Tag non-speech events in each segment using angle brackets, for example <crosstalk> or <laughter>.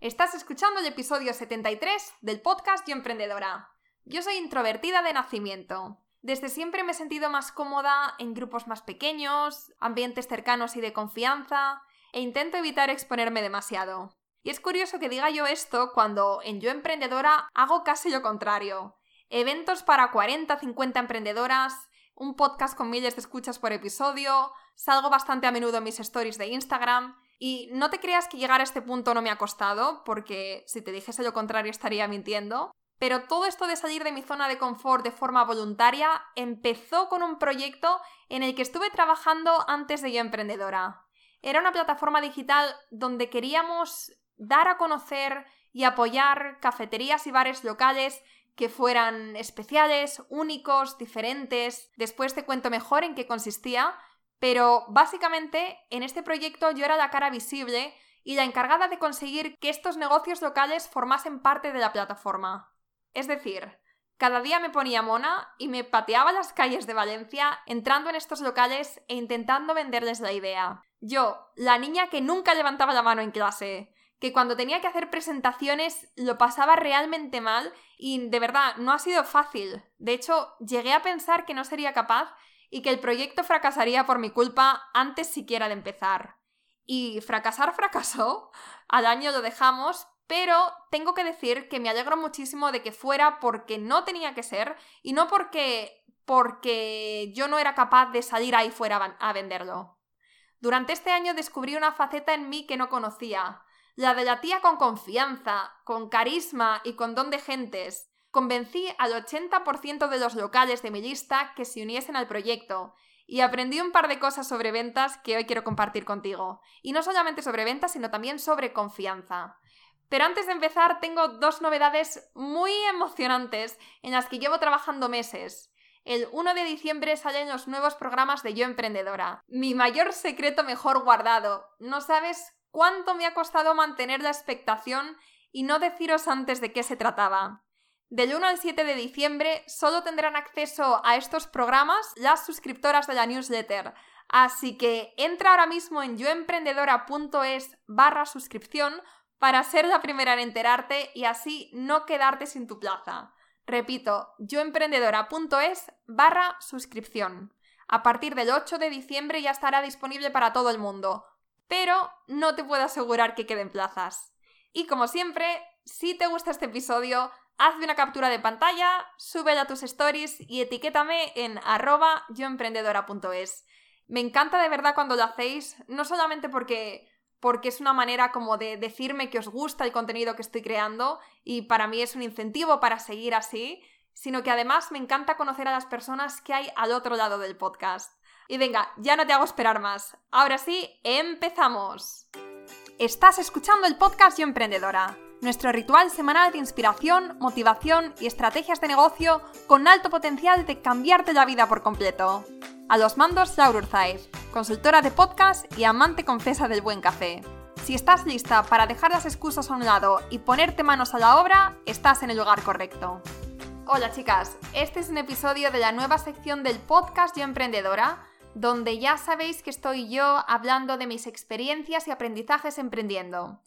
Estás escuchando el episodio 73 del podcast Yo Emprendedora. Yo soy introvertida de nacimiento. Desde siempre me he sentido más cómoda en grupos más pequeños, ambientes cercanos y de confianza, e intento evitar exponerme demasiado. Y es curioso que diga yo esto cuando en Yo Emprendedora hago casi lo contrario. Eventos para 40-50 emprendedoras, un podcast con miles de escuchas por episodio, salgo bastante a menudo en mis stories de Instagram y no te creas que llegar a este punto no me ha costado, porque si te dijese lo contrario estaría mintiendo. Pero todo esto de salir de mi zona de confort de forma voluntaria empezó con un proyecto en el que estuve trabajando antes de Yo Emprendedora. Era una plataforma digital donde queríamos dar a conocer y apoyar cafeterías y bares locales que fueran especiales, únicos, diferentes. Después te cuento mejor en qué consistía, pero básicamente en este proyecto yo era la cara visible y la encargada de conseguir que estos negocios locales formasen parte de la plataforma. Es decir, cada día me ponía mona y me pateaba las calles de Valencia entrando en estos locales e intentando venderles la idea. Yo, la niña que nunca levantaba la mano en clase, que cuando tenía que hacer presentaciones lo pasaba realmente mal y de verdad no ha sido fácil. De hecho, llegué a pensar que no sería capaz y que el proyecto fracasaría por mi culpa antes siquiera de empezar. Y fracasar <laughs> fracasó, al año lo dejamos, pero tengo que decir que me alegro muchísimo de que fuera porque no tenía que ser y no porque porque yo no era capaz de salir ahí fuera a venderlo. Durante este año descubrí una faceta en mí que no conocía, la de la tía con confianza, con carisma y con don de gentes. Convencí al 80% de los locales de mi lista que se uniesen al proyecto y aprendí un par de cosas sobre ventas que hoy quiero compartir contigo. Y no solamente sobre ventas, sino también sobre confianza. Pero antes de empezar, tengo dos novedades muy emocionantes en las que llevo trabajando meses. El 1 de diciembre salen los nuevos programas de Yo Emprendedora. Mi mayor secreto mejor guardado. No sabes cuánto me ha costado mantener la expectación y no deciros antes de qué se trataba. Del 1 al 7 de diciembre solo tendrán acceso a estos programas las suscriptoras de la newsletter, así que entra ahora mismo en yoemprendedora.es barra suscripción para ser la primera en enterarte y así no quedarte sin tu plaza. Repito, yoemprendedora.es barra suscripción. A partir del 8 de diciembre ya estará disponible para todo el mundo pero no te puedo asegurar que queden plazas. Y como siempre, si te gusta este episodio, hazme una captura de pantalla, súbela a tus stories y etiquétame en arroba yoemprendedora.es. Me encanta de verdad cuando lo hacéis, no solamente porque porque es una manera como de decirme que os gusta el contenido que estoy creando y para mí es un incentivo para seguir así, sino que además me encanta conocer a las personas que hay al otro lado del podcast. Y venga, ya no te hago esperar más. Ahora sí, empezamos. Estás escuchando el podcast Yo Emprendedora, nuestro ritual semanal de inspiración, motivación y estrategias de negocio con alto potencial de cambiarte la vida por completo. A los mandos, Laura consultora de podcast y amante confesa del buen café. Si estás lista para dejar las excusas a un lado y ponerte manos a la obra, estás en el lugar correcto. Hola chicas, este es un episodio de la nueva sección del podcast Yo Emprendedora donde ya sabéis que estoy yo hablando de mis experiencias y aprendizajes emprendiendo.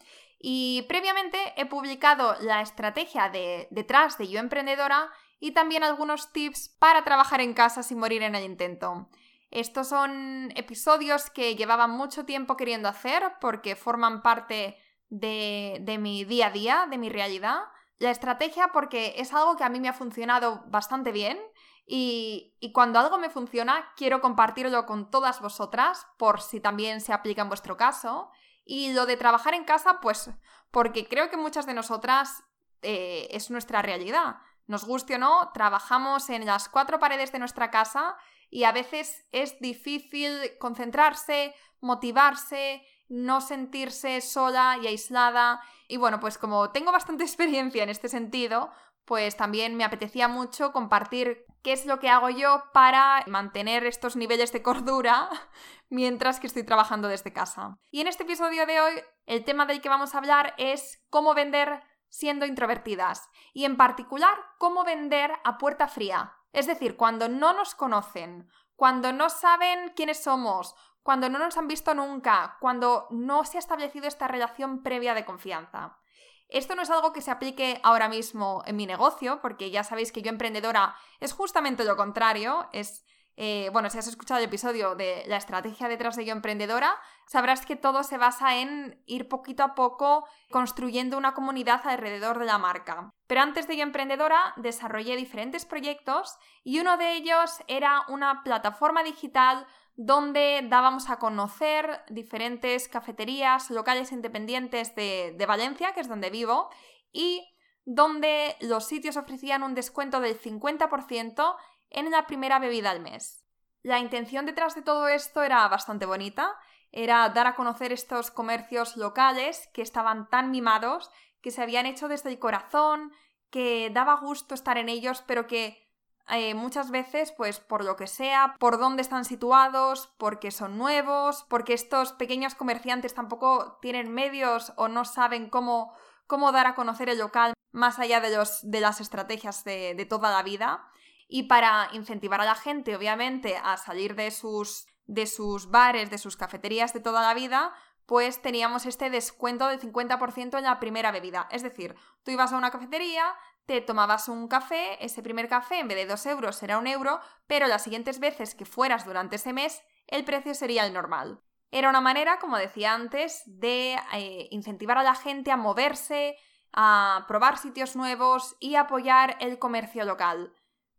Y previamente he publicado la estrategia de detrás de Yo Emprendedora y también algunos tips para trabajar en casa sin morir en el intento. Estos son episodios que llevaba mucho tiempo queriendo hacer porque forman parte de, de mi día a día, de mi realidad. La estrategia porque es algo que a mí me ha funcionado bastante bien y, cuando algo me funciona, quiero compartirlo con todas vosotras, por si también se aplica en vuestro caso. Y lo de trabajar en casa, pues porque creo que muchas de nosotras eh, es nuestra realidad. Nos guste o no, trabajamos en las cuatro paredes de nuestra casa y a veces es difícil concentrarse, motivarse, no sentirse sola y aislada. Y bueno, pues como tengo bastante <laughs> experiencia en este sentido, pues también me apetecía mucho compartir qué es lo que hago yo para mantener estos niveles de cordura <laughs> mientras que estoy trabajando desde casa. Y en este episodio de hoy, el tema del que vamos a hablar es cómo vender siendo introvertidas y en particular cómo vender a puerta fría. Es decir, cuando no nos conocen, cuando no saben quiénes somos, cuando no nos han visto nunca, cuando no se ha establecido esta relación previa de confianza. Esto no es algo que se aplique ahora mismo en mi negocio, porque ya sabéis que yo emprendedora es justamente lo contrario, es eh, bueno, si has escuchado el episodio de la estrategia detrás de Yo Emprendedora, sabrás que todo se basa en ir poquito a poco construyendo una comunidad alrededor de la marca. Pero antes de Yo Emprendedora desarrollé diferentes proyectos y uno de ellos era una plataforma digital donde dábamos a conocer diferentes cafeterías, locales independientes de, de Valencia, que es donde vivo, y donde los sitios ofrecían un descuento del 50% en la primera bebida al mes. La intención detrás de todo esto era bastante bonita, era dar a conocer estos comercios locales que estaban tan mimados, que se habían hecho desde el corazón, que daba gusto estar en ellos, pero que eh, muchas veces, pues por lo que sea, por dónde están situados, porque son nuevos, porque estos pequeños comerciantes tampoco tienen medios o no saben cómo, cómo dar a conocer el local más allá de, los, de las estrategias de, de toda la vida. Y para incentivar a la gente, obviamente, a salir de sus, de sus bares, de sus cafeterías de toda la vida, pues teníamos este descuento del 50% en la primera bebida. Es decir, tú ibas a una cafetería, te tomabas un café, ese primer café en vez de 2 euros será un euro, pero las siguientes veces que fueras durante ese mes, el precio sería el normal. Era una manera, como decía antes, de eh, incentivar a la gente a moverse, a probar sitios nuevos y apoyar el comercio local.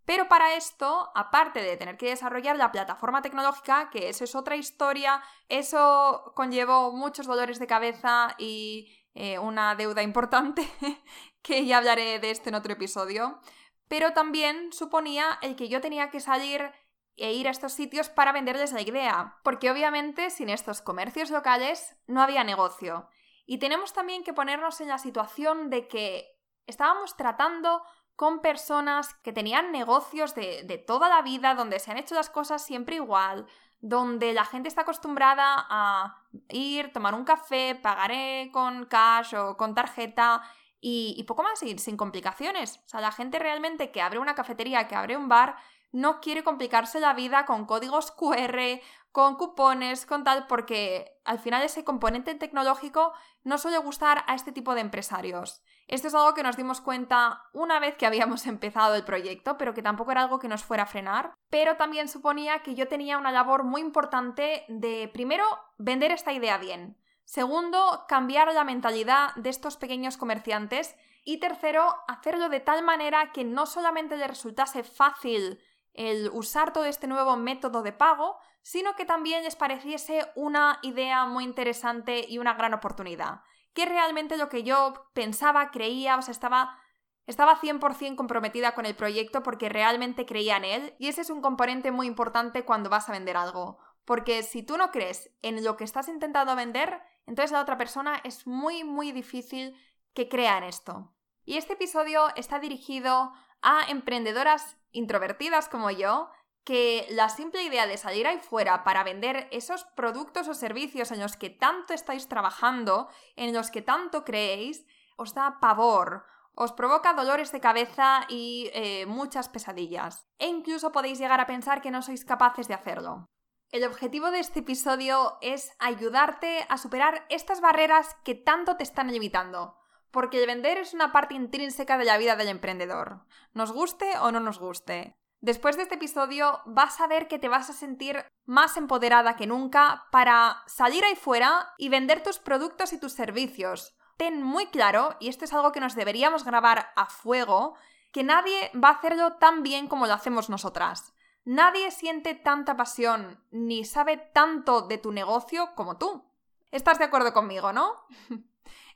Pero para esto, aparte de tener que desarrollar la plataforma tecnológica, que eso es otra historia, eso conllevó muchos dolores de cabeza y eh, una deuda importante, <laughs> que ya hablaré de esto en otro episodio, pero también suponía el que yo tenía que salir e ir a estos sitios para venderles la idea, porque obviamente sin estos comercios locales no había negocio. Y tenemos también que ponernos en la situación de que estábamos tratando con personas que tenían negocios de, de, toda la vida, donde se han hecho las cosas siempre igual, donde la gente está acostumbrada a ir, tomar un café, pagar con cash o con tarjeta y, y poco más, y sin complicaciones. O sea, la gente realmente que abre una cafetería, que abre un bar, no quiere complicarse la vida con códigos QR, con cupones, con tal, porque al final ese componente tecnológico no suele gustar a este tipo de empresarios. Esto es algo que nos dimos cuenta una vez que habíamos <laughs> empezado el proyecto, pero que tampoco era algo que nos fuera a frenar, pero también suponía que yo tenía una labor muy importante de, primero, vender esta idea bien, segundo, cambiar la mentalidad de estos pequeños comerciantes y tercero, hacerlo de tal manera que no solamente le resultase fácil el usar todo este nuevo método de pago, sino que también les pareciese una idea muy interesante y una gran oportunidad. Que realmente lo que yo pensaba, creía, o sea, estaba, estaba 100% comprometida con el proyecto porque realmente creía en él y ese es un componente muy importante cuando vas a vender algo. Porque si tú no crees en lo que estás intentando vender, entonces la otra persona es muy, muy difícil que crea en esto. Y este episodio está dirigido a emprendedoras introvertidas como yo, que la simple idea de salir ahí fuera para vender esos productos o servicios en los que tanto estáis trabajando, en los que tanto creéis, os da pavor, os provoca dolores de cabeza y eh, muchas pesadillas. E incluso podéis llegar a pensar que no sois capaces de hacerlo. El objetivo de este episodio es ayudarte a superar estas barreras que tanto te están limitando porque el vender es una parte intrínseca de la vida del emprendedor, nos guste o no nos guste. Después de este episodio vas a ver que te vas a sentir más empoderada que nunca para salir ahí fuera y vender tus productos y tus servicios. Ten muy claro, y esto es algo que nos deberíamos grabar a fuego, que nadie va a hacerlo tan bien como lo hacemos nosotras. Nadie siente tanta pasión ni sabe tanto de tu negocio como tú. ¿Estás de acuerdo conmigo, no? <laughs>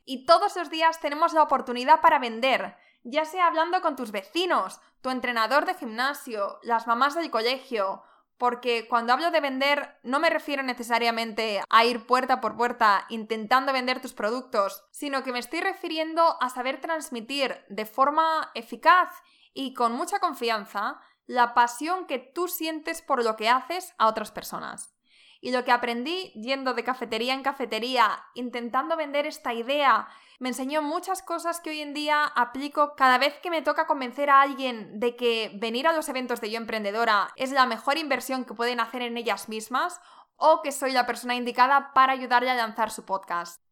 y todos los días tenemos la oportunidad para vender, ya sea hablando con tus vecinos, tu entrenador de gimnasio, las mamás del colegio, porque cuando hablo de vender no me refiero necesariamente a ir puerta por puerta intentando vender tus productos, sino que me estoy refiriendo a saber transmitir de forma eficaz y con mucha confianza la pasión que tú sientes por lo que haces a otras personas. Y lo que aprendí yendo de cafetería en cafetería, intentando vender esta idea, me enseñó muchas cosas que hoy en día aplico cada vez que me toca convencer a alguien de que venir a los eventos de Yo Emprendedora es la mejor inversión que pueden hacer en ellas mismas o que soy la persona indicada para ayudarle a lanzar su podcast.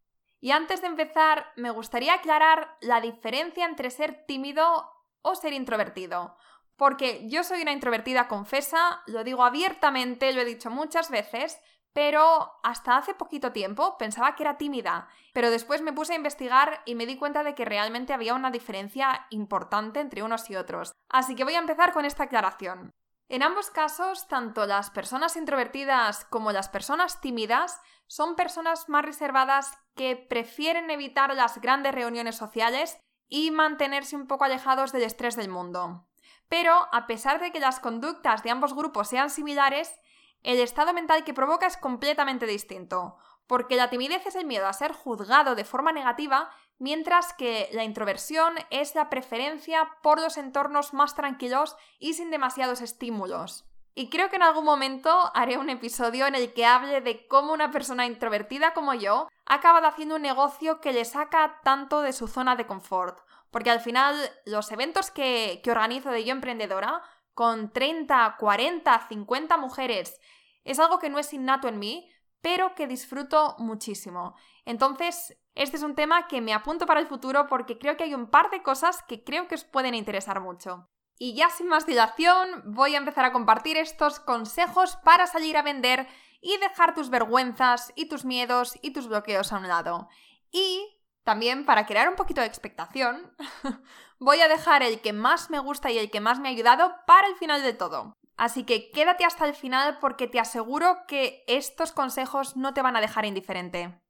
Y antes de empezar, me gustaría aclarar la diferencia entre ser tímido o ser introvertido. Porque yo soy una introvertida confesa, lo digo abiertamente, lo he dicho muchas veces, pero hasta hace poquito tiempo pensaba que era tímida, pero después me puse a investigar y me di cuenta de que realmente había una diferencia importante entre unos y otros. Así que voy a empezar con esta aclaración. En ambos casos, tanto las personas introvertidas como las personas tímidas son personas más reservadas que prefieren evitar las grandes reuniones sociales y mantenerse un poco alejados del estrés del mundo. Pero, a pesar de que las conductas de ambos grupos sean similares, el estado mental que provoca es completamente distinto, porque la timidez es el miedo a ser juzgado de forma negativa, mientras que la introversión es la preferencia por los entornos más tranquilos y sin demasiados estímulos. Y creo que en algún momento haré un episodio en el que hable de cómo una persona introvertida como yo ha acabado haciendo un negocio que le saca tanto de su zona de confort. Porque al final los eventos que, que organizo de Yo Emprendedora, con 30, 40, 50 mujeres es algo que no es innato en mí, pero que disfruto muchísimo. Entonces, este es un tema que me apunto para el futuro porque creo que hay un par de cosas que creo que os pueden interesar mucho. Y ya sin más dilación, voy a empezar a compartir estos consejos para salir a vender y dejar tus vergüenzas y tus miedos y tus bloqueos a un lado. Y también para crear un poquito de expectación, <laughs> voy a dejar el que más me gusta y el que más me ha ayudado para el final de todo. Así que quédate hasta el final porque te aseguro que estos consejos no te van a dejar indiferente.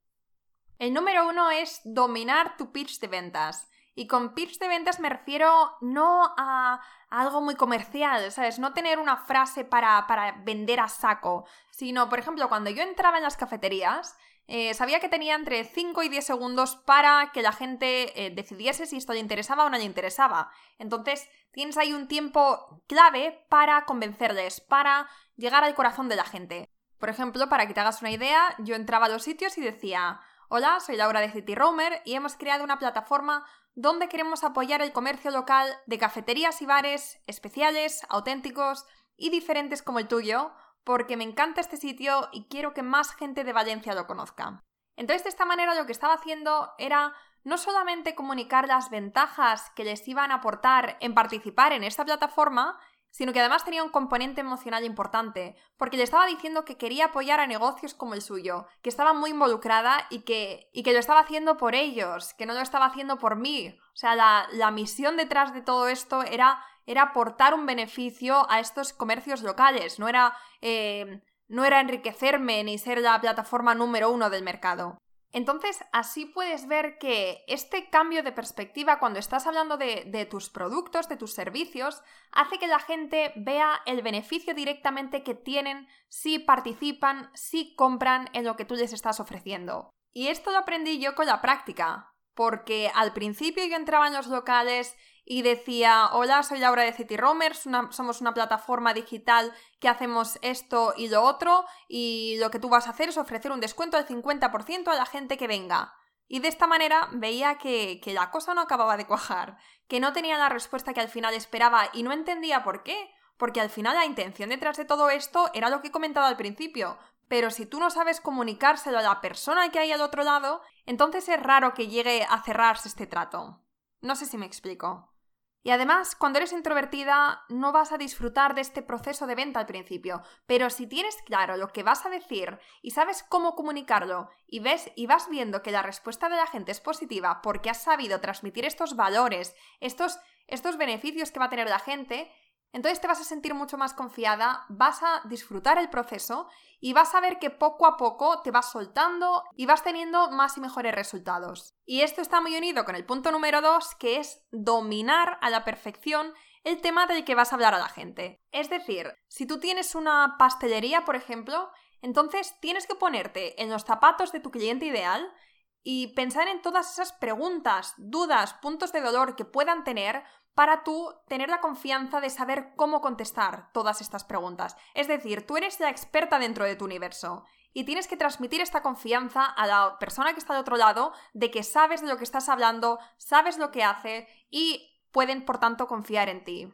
El número uno es dominar tu pitch de ventas. Y con pitch de ventas me refiero no a, algo muy comercial, ¿sabes? No tener una frase para, para, vender a saco, sino, por ejemplo, cuando yo entraba en las cafeterías, eh, sabía que tenía entre 5 y 10 segundos para que la gente eh, decidiese si esto le interesaba o no le interesaba. Entonces, tienes ahí un tiempo clave para convencerles, para llegar al corazón de la gente. Por ejemplo, para que te hagas una idea, yo entraba a los sitios y decía, hola, soy Laura de City Roamer y hemos creado una plataforma donde queremos apoyar el comercio local de cafeterías y bares especiales, auténticos y diferentes como el tuyo, porque me encanta este sitio y quiero que más gente de Valencia lo conozca. Entonces, de esta manera lo que estaba haciendo era no solamente comunicar las ventajas que les iban a aportar en participar en esta plataforma, sino que además tenía un componente emocional importante, porque le estaba diciendo que quería apoyar a negocios como el suyo, que estaba muy involucrada y que, y que lo estaba haciendo por ellos, que no lo estaba haciendo por mí. O sea, la, la misión detrás de todo esto era era aportar un beneficio a estos comercios locales, no era, eh, no era enriquecerme ni ser la plataforma número uno del mercado. Entonces, así puedes ver que este cambio de perspectiva cuando estás hablando de, de, tus productos, de tus servicios, hace que la gente vea el beneficio directamente que tienen si participan, si compran en lo que tú les estás ofreciendo. Y esto lo aprendí yo con la práctica, porque al principio yo entraba en los locales y decía, hola, soy Laura de City Roamers, somos una plataforma digital que hacemos esto y lo otro y lo que tú vas a hacer es ofrecer un descuento del 50% a la gente que venga. Y de esta manera veía que, que la cosa no acababa de cuajar, que no tenía la respuesta que al final esperaba y no entendía por qué, porque al final la intención detrás de todo esto era lo que he comentado al principio, pero si tú no sabes comunicárselo a la persona que hay al otro lado, entonces es raro que llegue a cerrarse este trato. No sé si me explico. Y además, cuando eres introvertida, no vas a disfrutar de este proceso de venta al principio, pero si tienes claro lo que vas a decir y sabes cómo comunicarlo y ves y vas viendo que la respuesta de la gente es positiva porque has sabido transmitir estos valores, estos, estos beneficios que va a tener la gente, entonces te vas a sentir mucho más confiada, vas a disfrutar el proceso y vas a ver que poco a poco te vas soltando y vas teniendo más y mejores resultados. Y esto está muy unido con el punto número 2, que es dominar a la perfección el tema del que vas a hablar a la gente. Es decir, si tú tienes una pastelería, por ejemplo, entonces tienes que ponerte en los zapatos de tu cliente ideal y pensar en todas esas preguntas, dudas, puntos de dolor que puedan tener para tú tener la confianza de saber cómo contestar todas estas preguntas. Es decir, tú eres la experta dentro de tu universo y tienes que transmitir esta confianza a la persona que está de otro lado de que sabes de lo que estás hablando, sabes lo que hace y pueden, por tanto, confiar en ti.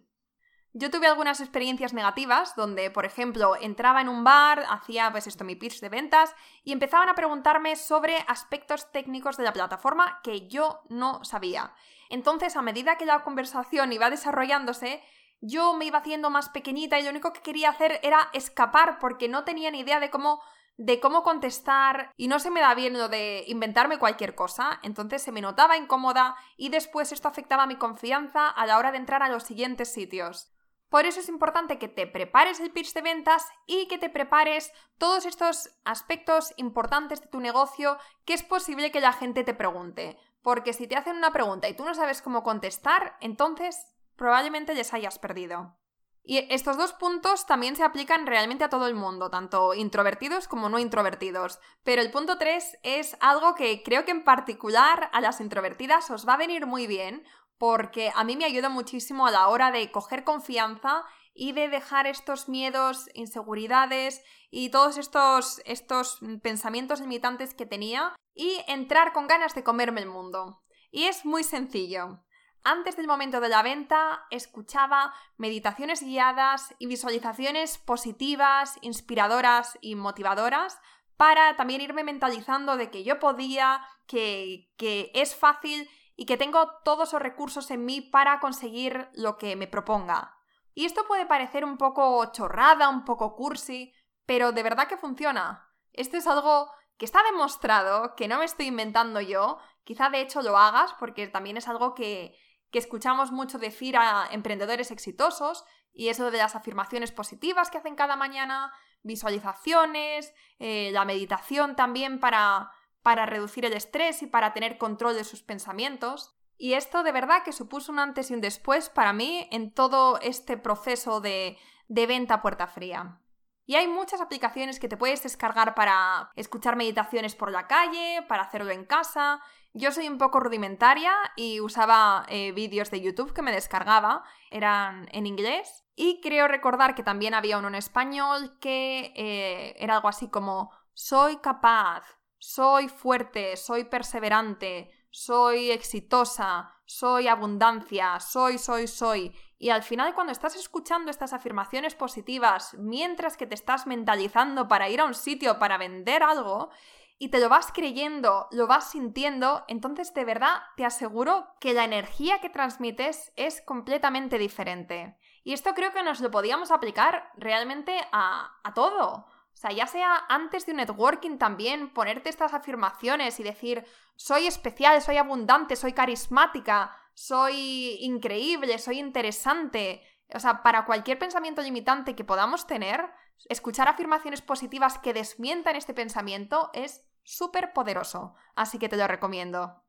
Yo tuve algunas experiencias negativas donde, por ejemplo, entraba en un bar, hacía pues esto mi pitch de ventas y empezaban a preguntarme sobre aspectos técnicos de la plataforma que yo no sabía. Entonces, a medida que la conversación iba desarrollándose, yo me iba haciendo más pequeñita y lo único que quería hacer era escapar porque no tenía ni idea de cómo de cómo contestar y no se me da bien lo de inventarme cualquier cosa, entonces se me notaba incómoda y después esto afectaba mi confianza a la hora de entrar a los siguientes sitios. Por eso es importante que te prepares el pitch de ventas y que te prepares todos estos aspectos importantes de tu negocio que es posible que la gente te pregunte. Porque si te hacen una pregunta y tú no sabes cómo contestar, entonces probablemente les hayas perdido. Y estos dos puntos también se aplican realmente a todo el mundo, tanto introvertidos como no introvertidos. Pero el punto 3 es algo que creo que en particular a las introvertidas os va a venir muy bien, porque a mí me ayuda muchísimo a la hora de coger confianza y de dejar estos miedos, inseguridades y todos estos, estos pensamientos limitantes que tenía y entrar con ganas de comerme el mundo. Y es muy sencillo. Antes del momento de la venta, escuchaba meditaciones guiadas y visualizaciones positivas, inspiradoras y motivadoras para también irme mentalizando de que yo podía, que, que es fácil y que tengo todos los recursos en mí para conseguir lo que me proponga. Y esto puede parecer un poco chorrada, un poco cursi, pero de verdad que funciona. Esto es algo que está demostrado, que no me estoy inventando yo, quizá de hecho lo hagas porque también es algo que, que escuchamos mucho decir a emprendedores exitosos y eso de las afirmaciones positivas que hacen cada mañana, visualizaciones, eh, la meditación también para para reducir el estrés y para tener control de sus pensamientos. Y esto de verdad que supuso un antes y un después para mí en todo este proceso de, de venta puerta fría. Y hay muchas aplicaciones que te puedes descargar para escuchar meditaciones por la calle, para hacerlo en casa. Yo soy un poco rudimentaria y usaba eh, vídeos de YouTube que me descargaba, eran en inglés. Y creo recordar que también había uno en español que eh, era algo así como soy capaz, soy fuerte, soy perseverante, soy exitosa, soy abundancia, soy, soy, soy. Y al final cuando estás escuchando estas afirmaciones positivas mientras que te estás mentalizando para ir a un sitio para vender algo, y te lo vas creyendo, lo vas sintiendo, entonces de verdad te aseguro que la energía que transmites es completamente diferente. Y esto creo que nos lo podíamos aplicar realmente a, a todo. Sea, ya sea antes de un networking también, ponerte estas afirmaciones y decir, soy especial, soy abundante, soy carismática, soy increíble, soy interesante. O sea, para cualquier pensamiento limitante que podamos tener, escuchar afirmaciones positivas que desmientan este pensamiento es súper poderoso. Así que te lo recomiendo.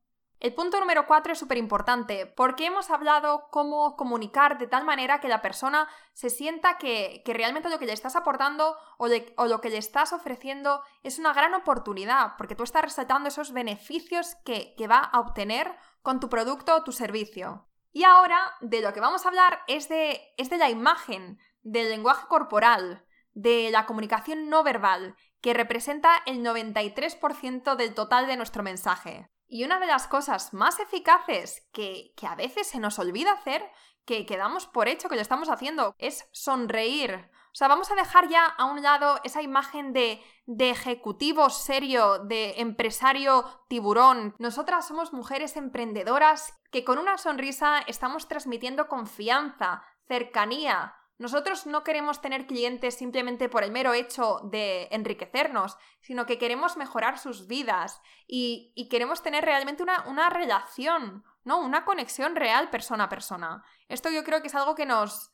El punto número 4 es súper importante porque hemos hablado cómo comunicar de tal manera que la persona se sienta que, realmente lo que le estás aportando o, lo que le estás ofreciendo es una gran oportunidad porque tú estás resaltando esos beneficios que, que va a obtener con tu producto o tu servicio. Y ahora de lo que vamos a hablar es de, es de la imagen, del lenguaje corporal, de la comunicación no verbal, que representa el 93% del total de nuestro mensaje. Y una de las cosas más eficaces que, a veces se nos olvida hacer, que quedamos por hecho que lo estamos haciendo, es sonreír. O sea, vamos a dejar ya a un lado esa imagen de, de ejecutivo serio, de empresario tiburón. Nosotras somos mujeres emprendedoras que con una sonrisa estamos transmitiendo confianza, cercanía, nosotros no queremos tener clientes simplemente por el mero hecho de enriquecernos, sino que queremos mejorar sus vidas y, queremos tener realmente una, relación, ¿no? Una conexión real persona a persona. Esto yo creo que es algo que nos,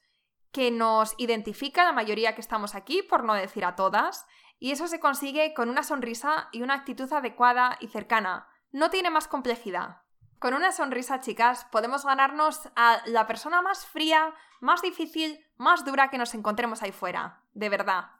que nos identifica a la mayoría que estamos aquí, por no decir a todas, y eso se consigue con una sonrisa y una actitud adecuada y cercana. No tiene más complejidad. Con una sonrisa, chicas, podemos ganarnos a la persona más fría, más difícil, más dura que nos encontremos ahí fuera, de verdad.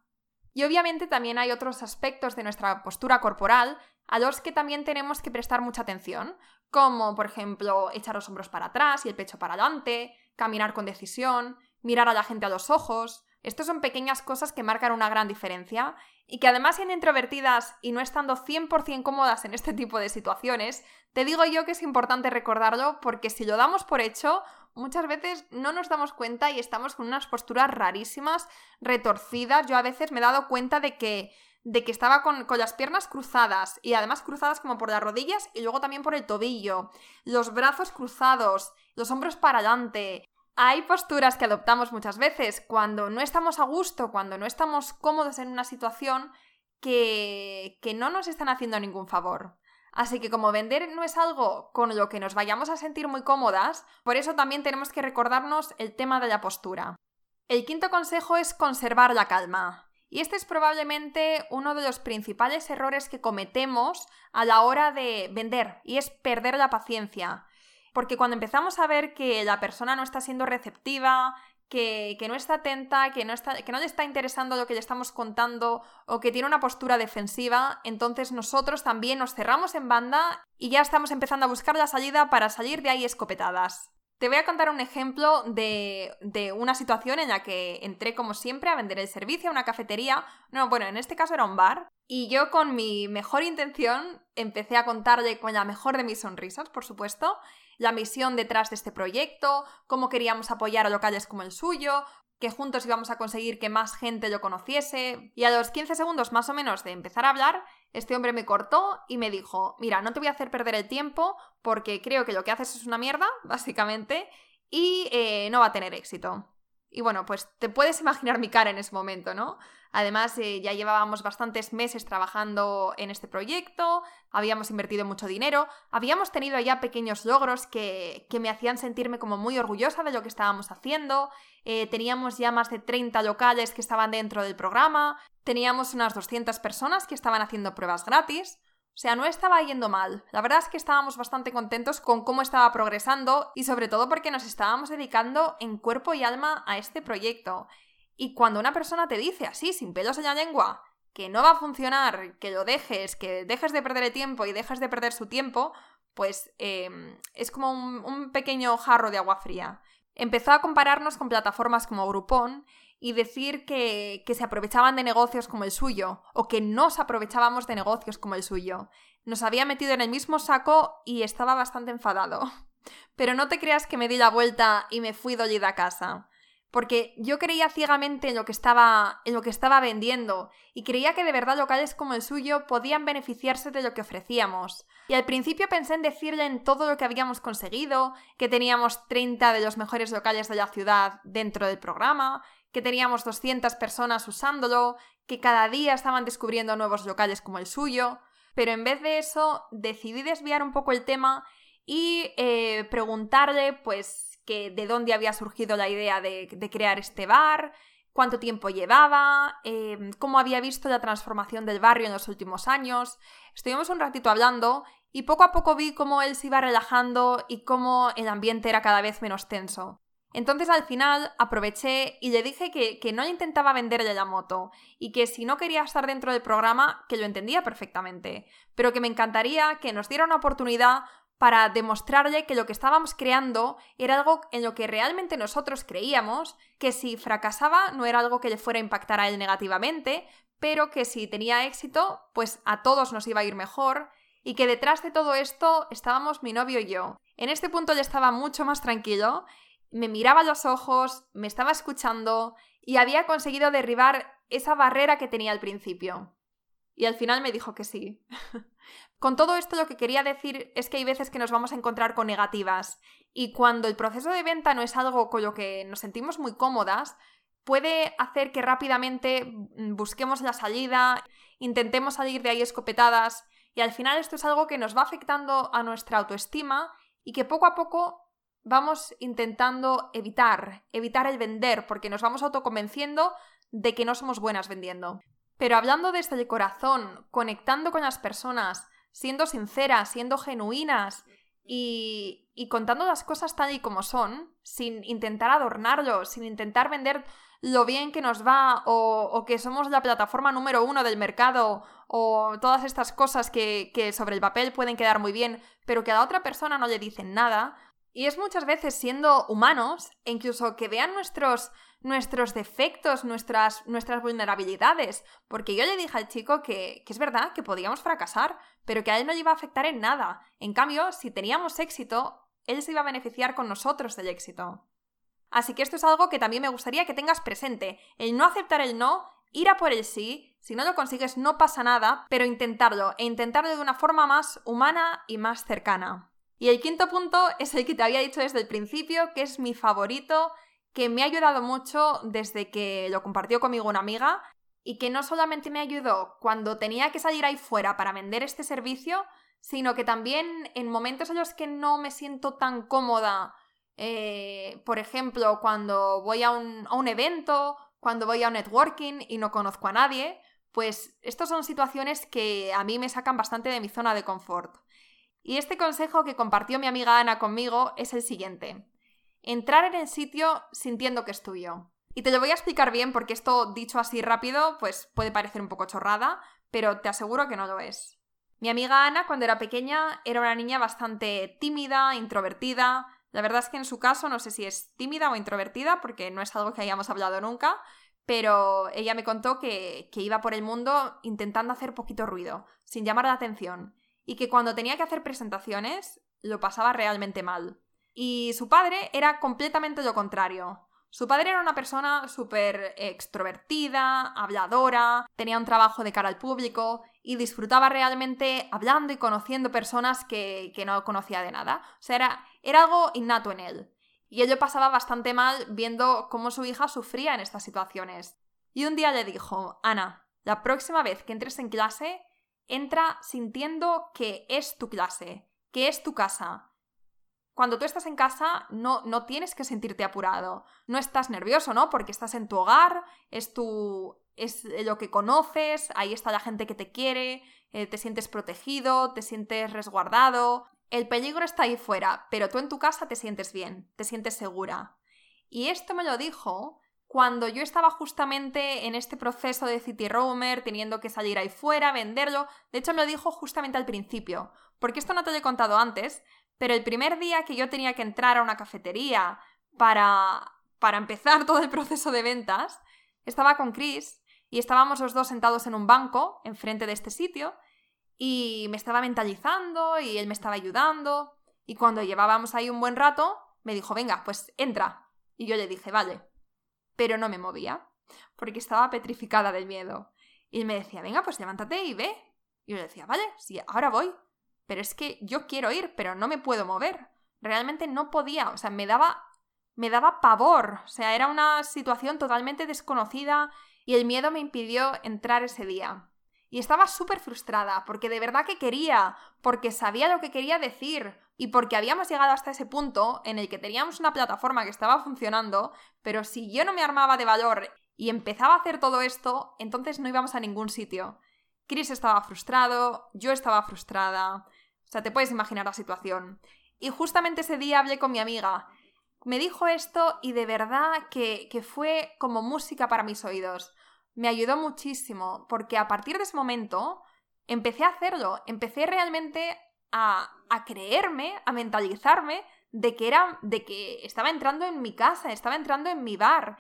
Y obviamente también hay otros aspectos de nuestra postura corporal a los que también tenemos que prestar mucha atención, como por ejemplo echar los hombros para atrás y el pecho para adelante, caminar con decisión, mirar a la gente a los ojos, estas son pequeñas cosas que marcan una gran diferencia y que además siendo introvertidas y no estando 100% cómodas en este tipo de situaciones, te digo yo que es importante recordarlo porque si lo damos por hecho, Muchas veces no nos damos cuenta y estamos con unas posturas rarísimas, retorcidas. Yo a veces me he dado cuenta de que de que estaba con, con, las piernas cruzadas y además cruzadas como por las rodillas y luego también por el tobillo, los brazos cruzados, los hombros para adelante. Hay posturas que adoptamos muchas veces cuando no estamos a gusto, cuando no estamos cómodos en una situación que, que no nos están haciendo ningún favor. Así que como vender no es algo con lo que nos vayamos a sentir muy cómodas, por eso también tenemos que recordarnos el tema de la postura. El quinto consejo es conservar la calma. Y este es probablemente uno de los principales errores que cometemos a la hora de vender, y es perder la paciencia. Porque cuando empezamos a ver que la persona no está siendo receptiva, que, no está atenta, que no, está, que no le está interesando lo que le estamos contando o que tiene una postura defensiva, entonces nosotros también nos cerramos en banda y ya estamos empezando a buscar la salida para salir de ahí escopetadas. Te voy a contar un ejemplo de, de, una situación en la que entré como siempre a vender el servicio a una cafetería. No, bueno, en este caso era un bar. Y yo con mi mejor intención empecé a contarle con la mejor de mis sonrisas, por supuesto, la misión detrás de este proyecto, cómo queríamos apoyar a locales como el suyo, que juntos íbamos a conseguir que más gente lo conociese. Y a los 15 segundos más o menos de empezar a hablar, este hombre me cortó y me dijo, mira, no te voy a hacer perder el tiempo porque creo que lo que haces es una mierda, <laughs> básicamente, y eh, no va a tener éxito. Y bueno, pues te puedes imaginar mi cara en ese momento, ¿no? Además, eh, ya llevábamos bastantes meses trabajando en este proyecto, habíamos invertido mucho dinero, habíamos tenido ya pequeños logros que, me hacían sentirme como muy orgullosa de lo que estábamos haciendo, eh, teníamos ya más de 30 locales que estaban dentro del programa, teníamos unas 200 personas que estaban haciendo pruebas gratis, o sea, no estaba yendo mal. La verdad es que estábamos bastante contentos con cómo estaba progresando y sobre todo porque nos estábamos dedicando en cuerpo y alma a este proyecto. Y cuando una persona te dice así, sin pelos en la lengua, que no va a funcionar, que lo dejes, que dejes de perder el tiempo y dejes de perder su tiempo, pues em, es como un, pequeño jarro de agua fría. Empezó a compararnos con plataformas como Groupon y decir que, se aprovechaban de negocios como el suyo o que nos aprovechábamos de negocios como el suyo. Nos había metido en el mismo saco y estaba bastante enfadado. <laughs> Pero no te creas que me di la vuelta y me fui dolida a casa. Porque yo creía ciegamente en lo que estaba, en lo que estaba vendiendo y creía que de verdad locales como el suyo podían beneficiarse de lo que ofrecíamos. Y al principio pensé en decirle en todo lo que habíamos conseguido, que teníamos 30 de los mejores locales de la ciudad dentro del programa, que teníamos 200 personas usándolo, que cada día estaban descubriendo nuevos locales como el suyo, pero en vez de eso decidí desviar un poco el tema y eh, preguntarle pues que de dónde había surgido la idea de, crear este bar, cuánto tiempo llevaba, em, cómo había visto la transformación del barrio en los últimos años. Estuvimos un ratito hablando y poco a poco vi cómo él se iba relajando y cómo el ambiente era cada vez menos tenso. Entonces al final aproveché y le dije que, no intentaba venderle la moto y que si no quería estar dentro del programa, que lo entendía perfectamente, pero que me encantaría que nos diera una oportunidad para demostrarle que lo que estábamos creando era algo en lo que realmente nosotros creíamos, que si fracasaba no era algo que le fuera a impactar a él negativamente, pero que si tenía éxito, pues a todos nos iba a ir mejor, y que detrás de todo esto estábamos mi novio y yo. En este punto ya estaba mucho más tranquilo me miraba a los ojos, me estaba escuchando y había conseguido derribar esa barrera que tenía al principio. Y al final me dijo que sí. <laughs> con todo esto lo que quería decir es que hay veces que nos vamos a encontrar con negativas y cuando el proceso de venta no es algo con lo que nos sentimos muy cómodas, puede hacer que rápidamente busquemos la salida, intentemos salir de ahí escopetadas y al final esto es algo que nos va afectando a nuestra autoestima y que poco a poco vamos intentando evitar, evitar el vender, porque nos vamos autoconvenciendo de que no somos buenas vendiendo. Pero hablando desde el corazón, conectando con las personas, siendo sinceras, siendo genuinas y, y contando las cosas tal y como son, sin intentar adornarlo, sin intentar vender lo bien que nos va o, o, que somos la plataforma número uno del mercado o todas estas cosas que, que sobre el papel pueden quedar muy bien, pero que a la otra persona no le dicen nada, y es muchas veces siendo humanos, incluso que vean nuestros, nuestros defectos, nuestras, nuestras vulnerabilidades. Porque yo le dije al chico que, que es verdad que podíamos fracasar, pero que a él no le iba a afectar en nada. En cambio, si teníamos éxito, él se iba a beneficiar con nosotros del éxito. Así que esto es algo que también me gustaría que tengas presente. El no aceptar el no, ir a por el sí. Si no lo consigues, no pasa nada, pero intentarlo, e intentarlo de una forma más humana y más cercana. Y el quinto punto es el que te había dicho desde el principio, que es mi favorito, que me ha ayudado mucho desde que lo compartió conmigo una amiga, y que no solamente me ayudó cuando tenía que salir ahí fuera para vender este servicio, sino que también en momentos en los que no me siento tan cómoda eh, por ejemplo, cuando voy a un, a un evento, cuando voy a un networking y no conozco a nadie, pues estas son situaciones que a mí me sacan bastante de mi zona de confort. Y este consejo que compartió mi amiga Ana conmigo es el siguiente. Entrar en el sitio sintiendo que es tuyo. Y te lo voy a explicar bien porque esto dicho así rápido pues puede parecer un poco chorrada, pero te aseguro que no lo es. Mi amiga Ana cuando era pequeña era una niña bastante tímida, introvertida, la verdad es que en su caso no sé si es tímida o introvertida, porque no es algo que hayamos hablado nunca, pero ella me contó que, que iba por el mundo intentando hacer poquito ruido, sin llamar la atención, y que cuando tenía que hacer presentaciones lo pasaba realmente mal. Y su padre era completamente lo contrario. Su padre era una persona súper extrovertida, habladora, tenía un trabajo de cara al público y disfrutaba realmente hablando y conociendo personas que, que no conocía de nada. O sea, era, era algo innato en él. Y ello pasaba bastante mal viendo cómo su hija sufría en estas situaciones. Y un día le dijo, Ana, la próxima vez que entres en clase, entra sintiendo que es tu clase, que es tu casa, cuando tú estás en casa no, no tienes que sentirte apurado, no estás nervioso, ¿no? Porque estás en tu hogar, es tu, es lo que conoces, ahí está la gente que te quiere, eh, te sientes protegido, te sientes resguardado. El peligro está ahí fuera, pero tú en tu casa te sientes bien, te sientes segura. Y esto me lo dijo cuando yo estaba justamente en este proceso de City Roamer, teniendo que salir ahí fuera, venderlo. De hecho, me lo dijo justamente al principio, porque esto no te lo he contado antes, pero el primer día que yo tenía que entrar a una cafetería para, para empezar <laughs> todo el proceso de ventas, estaba con Chris y estábamos los dos sentados en un banco enfrente de este sitio y me estaba mentalizando y él me estaba ayudando y cuando llevábamos ahí un buen rato me dijo, venga, pues entra. Y yo le dije, vale. Pero no me movía porque estaba petrificada del miedo. Y me decía, venga, pues levántate y ve. Y yo le decía, vale, sí, ahora voy pero es que yo quiero ir, pero no me puedo mover. Realmente no podía, o sea, me daba me daba pavor, o sea, era una situación totalmente desconocida y el miedo me impidió entrar ese día. Y estaba súper frustrada, porque de verdad que quería, porque sabía lo que quería decir, y porque habíamos llegado hasta ese punto en el que teníamos una plataforma que estaba funcionando, pero si yo no me armaba de valor y empezaba a hacer todo esto, entonces no íbamos a ningún sitio. Chris estaba frustrado, yo estaba frustrada, o sea, te puedes imaginar la situación. Y justamente ese día hablé con mi amiga. Me dijo esto y de verdad que, que fue como música para mis oídos. Me ayudó muchísimo porque a partir de ese momento empecé a hacerlo, empecé realmente a, creerme, a mentalizarme de que era, de que estaba entrando en mi casa, estaba entrando en mi bar.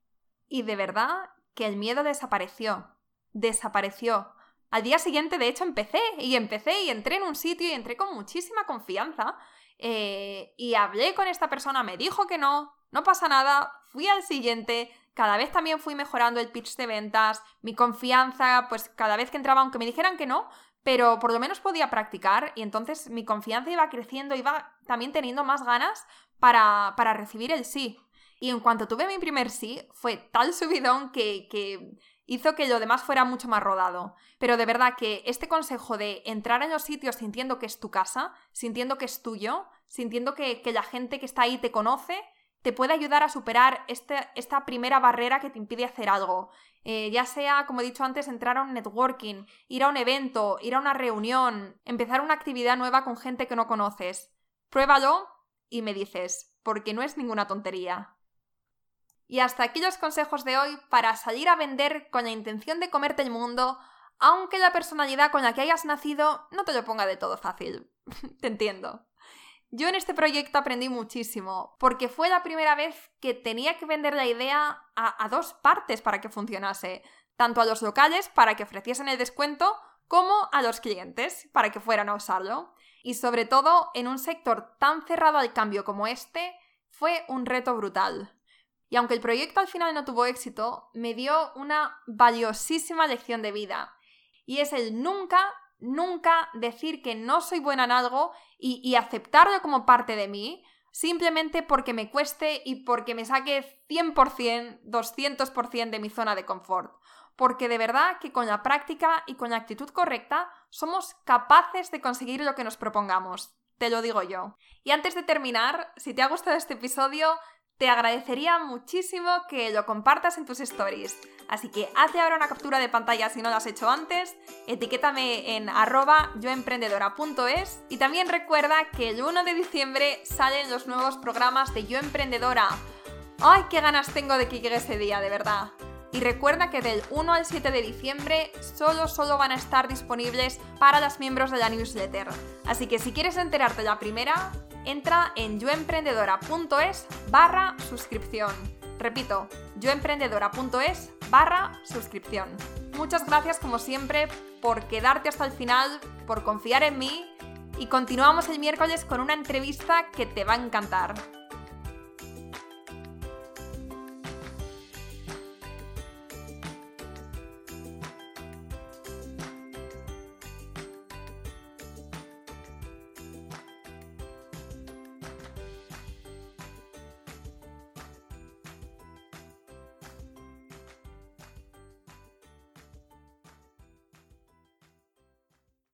Y de verdad que el miedo desapareció. Desapareció. Al día siguiente, de hecho, empecé y empecé y entré en un sitio y entré con muchísima confianza. Eh, y hablé con esta persona, me dijo que no, no pasa nada, fui al siguiente, cada vez también fui mejorando el pitch de ventas, mi confianza, pues cada vez que entraba, aunque me dijeran que no, pero por lo menos podía practicar y entonces mi confianza iba creciendo, iba también teniendo más ganas para, para recibir el sí. Y en cuanto tuve mi primer sí, fue tal subidón que, que hizo que lo demás fuera mucho más rodado. Pero de verdad que este consejo de entrar en los sitios sintiendo que es tu casa, sintiendo que es tuyo, sintiendo que, la gente que está ahí te conoce, te puede ayudar a superar este, esta primera barrera que te impide hacer algo. Eh, ya sea, como he dicho antes, entrar a un networking, ir a un evento, ir a una reunión, empezar una actividad nueva con gente que no conoces. Pruébalo y me dices, porque no es ninguna tontería. Y hasta aquí los consejos de hoy para salir a vender con la intención de comerte el mundo, aunque la personalidad con la que hayas nacido no te lo ponga de todo fácil. <laughs> te entiendo. Yo en este proyecto aprendí muchísimo, porque fue la primera vez que tenía que vender la idea a, dos partes para que funcionase, tanto a los locales para que ofreciesen el descuento, como a los clientes para que fueran a usarlo. Y sobre todo en un sector tan cerrado al cambio como este, fue un reto brutal. Y aunque el proyecto al final no tuvo éxito, me dio una valiosísima lección de vida. Y es el nunca, nunca decir que no soy buena en algo y, aceptarlo como parte de mí, simplemente porque me cueste y porque me saque 100%, 200% de mi zona de confort. Porque de verdad que con la práctica y con la actitud correcta somos capaces de conseguir lo que nos propongamos. Te lo digo yo. Y antes de terminar, si te ha gustado este episodio, te agradecería muchísimo que lo compartas en tus stories. Así que hazte ahora una captura de pantalla si no lo has hecho antes, etiquétame en arroba yoemprendedora.es y también recuerda que el 1 de diciembre salen los nuevos programas de Yo Emprendedora. ¡Ay, qué ganas tengo de que llegue ese día, de verdad! Y recuerda que del 1 al 7 de diciembre solo, solo van a estar disponibles para los miembros de la newsletter. Así que si quieres enterarte la primera, entra en yoemprendedora.es barra suscripción. Repito, yoemprendedora.es barra suscripción. Muchas gracias como siempre por quedarte hasta el final, por confiar en mí y continuamos el miércoles con una entrevista que te va a encantar.